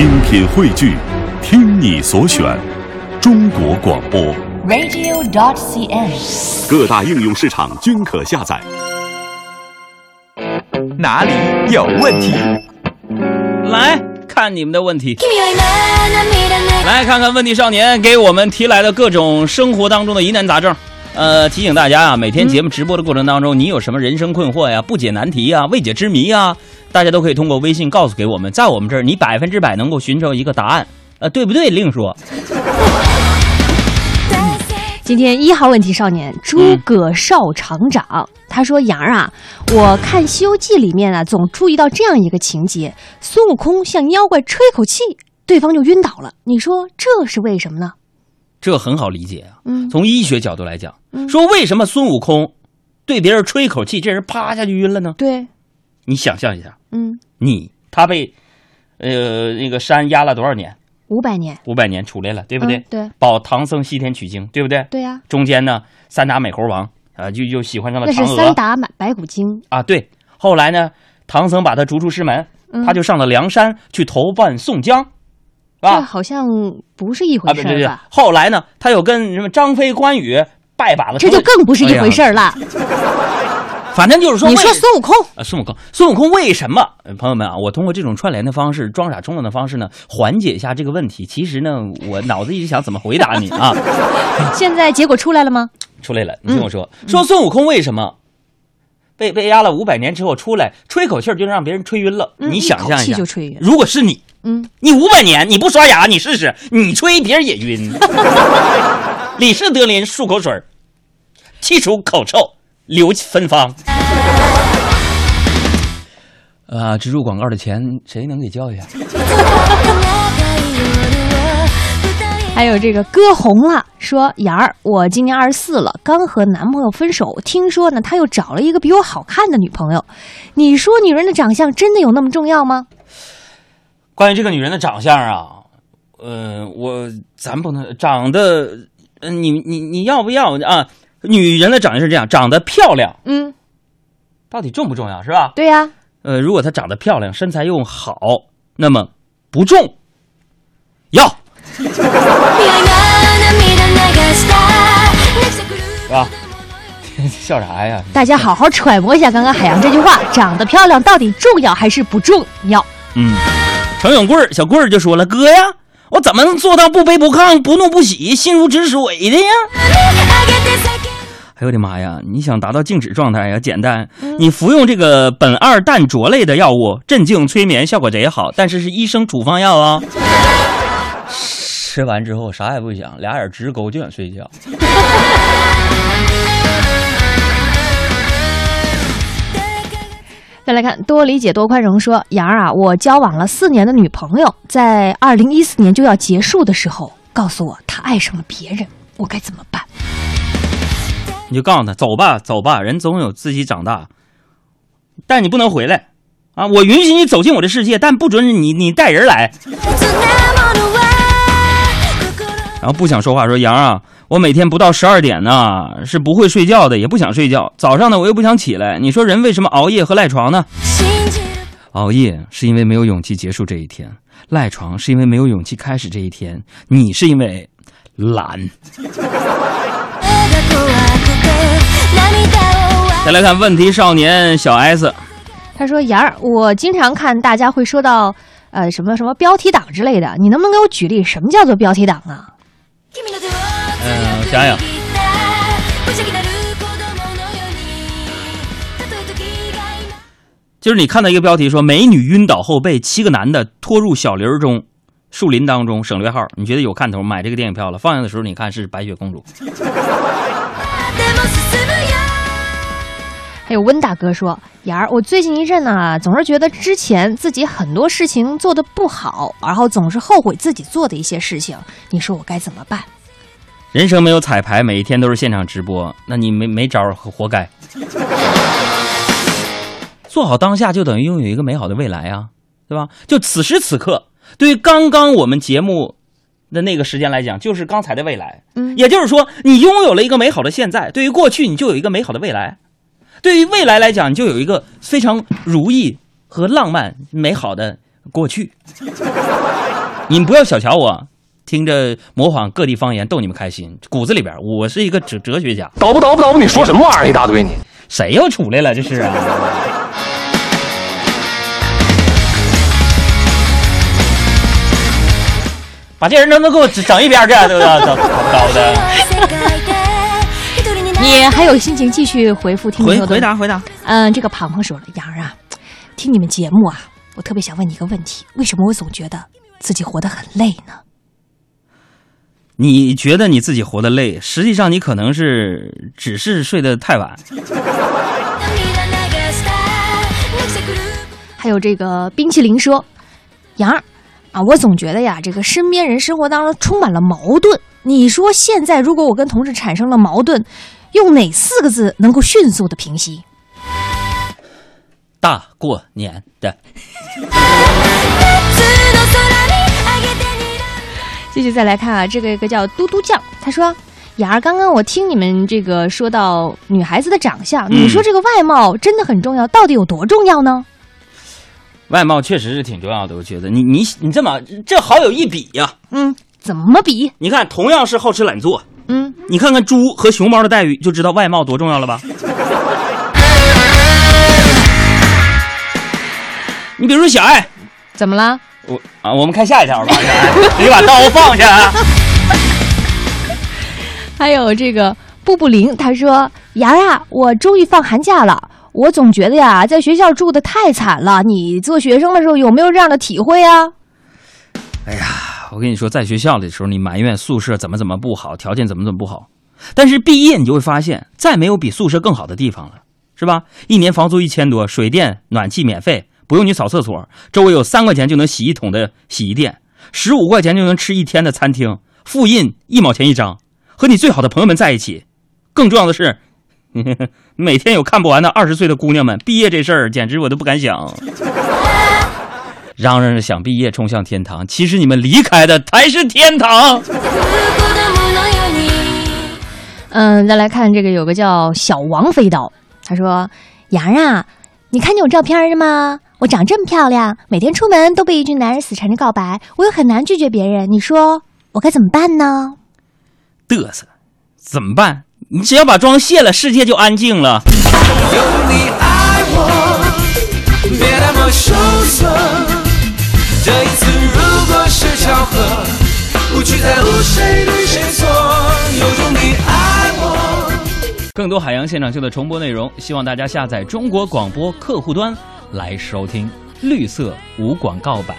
精品汇聚，听你所选，中国广播。radio.cn。各大应用市场均可下载。哪里有问题？来看你们的问题，来看看问题少年给我们提来的各种生活当中的疑难杂症。呃，提醒大家啊，每天节目直播的过程当中，你有什么人生困惑呀、不解难题呀、未解之谜呀，大家都可以通过微信告诉给我们，在我们这儿你百分之百能够寻找一个答案。呃，对不对？另说。今天一号问题少年诸葛少厂长，他说：“杨儿啊，我看《西游记》里面啊，总注意到这样一个情节：孙悟空向妖怪吹口气，对方就晕倒了。你说这是为什么呢？这很好理解啊。嗯从医学角度来讲，说为什么孙悟空对别人吹一口气，这人啪一下就晕了呢？对，你想象一下，嗯，你他被呃那个山压了多少年？五百年，五百年出来了，对不对？嗯对保唐僧西天取经，对不对？对呀、中间呢，三打美猴王啊，就就喜欢上了那是嫦娥三打白白骨精，啊。对，后来呢，唐僧把他逐出师门，嗯他就上了梁山去投奔宋江，这啊好像不是一啊，回事儿吧？。后来呢，他又跟什么张飞、关羽拜把子，这就更不是一回事了。反正就是说，你说孙悟空，啊，孙悟空，孙悟空为什么？呃朋友们啊，我通过这种串联的方式，装傻充愣的方式呢，缓解一下这个问题。其实呢，我脑子一直想怎么回答你啊。现在结果出来了吗？出来了，你听我说，说孙悟空为什么被被压了五百年之后出来，吹口气儿就让别人吹晕了？嗯你想象一下，就吹晕如果是你，嗯，你五百年你不刷牙，你试试，你吹别人也晕。李氏德林漱口水儿，去除口臭，留芬芳。啊，植入广告的钱谁能给交一下？还有这个歌红了，说杨儿，我今年二十四了，刚和男朋友分手，听说呢他又找了一个比我好看的女朋友。你说女人的长相真的有那么重要吗？关于这个女人的长相啊，呃，我咱不能长得，呃，你你你要不要啊？女人的长相是这样，长得漂亮嗯，到底重不重要是吧？对呀、呃，如果她长得漂亮，身材又好，那么不重要 笑啥呀？大家好好揣摩一下刚刚海洋这句话，长得漂亮到底重要还是不重要？嗯，程永贵儿小贵儿就说了：“哥呀，我怎么能做到不卑不亢、不怒不喜、心如止水的呀？”哎呦我的妈呀！你想达到静止状态呀？简单，你服用这个苯二氮卓类的药物，镇静催眠，效果贼好，但是是医生处方药啊。吃完之后啥也不想，俩眼直勾就想睡觉。再来看多理解多宽容说，杨儿啊，我交往了四年的女朋友，在二零一四年就要结束的时候，告诉我她爱上了别人，我该怎么办？你就告诉他走吧，走吧，人总有自己长大，但你不能回来啊！我允许你走进我的世界，但不准你你带人来。然后不想说话，说杨啊，我每天不到十二点呢是不会睡觉的，也不想睡觉。早上呢我又不想起来。你说人为什么熬夜和赖床呢？熬夜是因为没有勇气结束这一天，赖床是因为没有勇气开始这一天。你是因为懒。再来看问题少年小 S，他说：“杨儿，我经常看大家会说到，呃，什么什么标题党之类的，你能不能给我举例，什么叫做标题党啊？嗯，我想想，就是你看到一个标题说美女晕倒后被七个男的拖入小林儿中。树林当中省略号，你觉得有看头？买这个电影票了，放映的时候你看是白雪公主。还有温大哥说，雅儿，我最近一阵呢，总是觉得之前自己很多事情做的不好，然后总是后悔自己做的一些事情，你说我该怎么办？人生没有彩排，每一天都是现场直播，那你没没招儿，活该。做好当下就等于拥有一个美好的未来啊，对吧？就此时此刻，对于刚刚我们节目的那个时间来讲，就是刚才的未来。嗯也就是说，你拥有了一个美好的现在；对于过去，你就有一个美好的未来；对于未来来讲，你就有一个非常如意和浪漫美好的过去。你们不要小瞧我，听着模仿各地方言逗你们开心，骨子里边我是一个哲哲学家。叨不叨不叨不，你说什么玩意儿一大堆你？谁又出来了？这是啊！把这人能不能给我整一边去？对不对？整搞的。你还有心情继续回复听众回回答回答？嗯，这个庞庞说了，杨儿啊，听你们节目啊，我特别想问你一个问题：为什么我总觉得自己活得很累呢？你觉得你自己活得累，实际上你可能是只是睡得太晚。还有这个冰淇淋说，杨儿啊，我总觉得呀，这个身边人生活当中充满了矛盾。你说现在如果我跟同事产生了矛盾，用哪四个字能够迅速的平息？大过年的。继续再来看啊，这个一个叫嘟嘟酱，他说：“雅儿，刚刚我听你们这个说到女孩子的长相，你说这个外貌真的很重要，到底有多重要呢？”外貌确实是挺重要的，我觉得你你你这么这好有一比呀。嗯，怎么比？你看，同样是好吃懒做，嗯，你看看猪和熊猫的待遇，就知道外貌多重要了吧？你比如说小爱，怎么了？我啊，我们看下一条吧。你把刀放下。还有这个布布林，他说：“牙呀，我终于放寒假了。我总觉得呀，在学校住的太惨了。你做学生的时候有没有这样的体会啊？”哎呀，我跟你说，在学校的时候，你埋怨宿舍怎么怎么不好，条件怎么怎么不好，但是毕业你就会发现，再没有比宿舍更好的地方了，是吧？一年房租一千多，水电暖气免费。不用你扫厕所，周围有三块钱就能洗一桶的洗衣店，十五块钱就能吃一天的餐厅，复印一毛钱一张，和你最好的朋友们在一起。更重要的是，每天有看不完的二十岁的姑娘们。毕业这事儿简直我都不敢想。嚷嚷着想毕业冲向天堂，其实你们离开的才是天堂。嗯，再来看这个，有个叫小王飞刀，他说：“杨啊，你看见我照片了吗？”我长这么漂亮，每天出门都被一群男人死缠着告白，我又很难拒绝别人。你说我该怎么办呢？嘚瑟，怎么办？你只要把妆卸了，世界就安静了。有你爱我，别那么羞涩。这一次如果是巧合，不去在乎谁对谁错，有种你爱我。更多海洋现场秀的重播内容，希望大家下载中国广播客户端。来收听绿色无广告版。